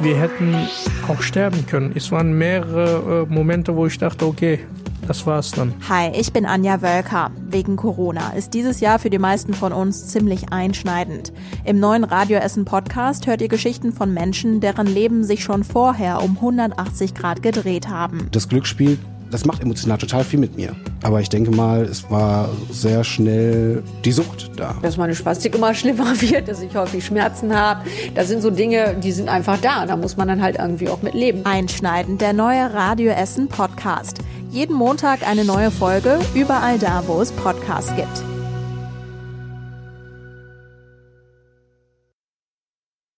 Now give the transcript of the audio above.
Wir hätten auch sterben können. Es waren mehrere äh, Momente, wo ich dachte, okay, das war's dann. Hi, ich bin Anja Wölker. Wegen Corona ist dieses Jahr für die meisten von uns ziemlich einschneidend. Im neuen Radio Essen Podcast hört ihr Geschichten von Menschen, deren Leben sich schon vorher um 180 Grad gedreht haben. Das Glücksspiel das macht emotional total viel mit mir. Aber ich denke mal, es war sehr schnell die Sucht da. Dass meine Spastik immer schlimmer wird, dass ich häufig Schmerzen habe. Das sind so Dinge, die sind einfach da. Da muss man dann halt irgendwie auch mit leben. Einschneidend, der neue Radio Essen Podcast. Jeden Montag eine neue Folge, überall da, wo es Podcasts gibt.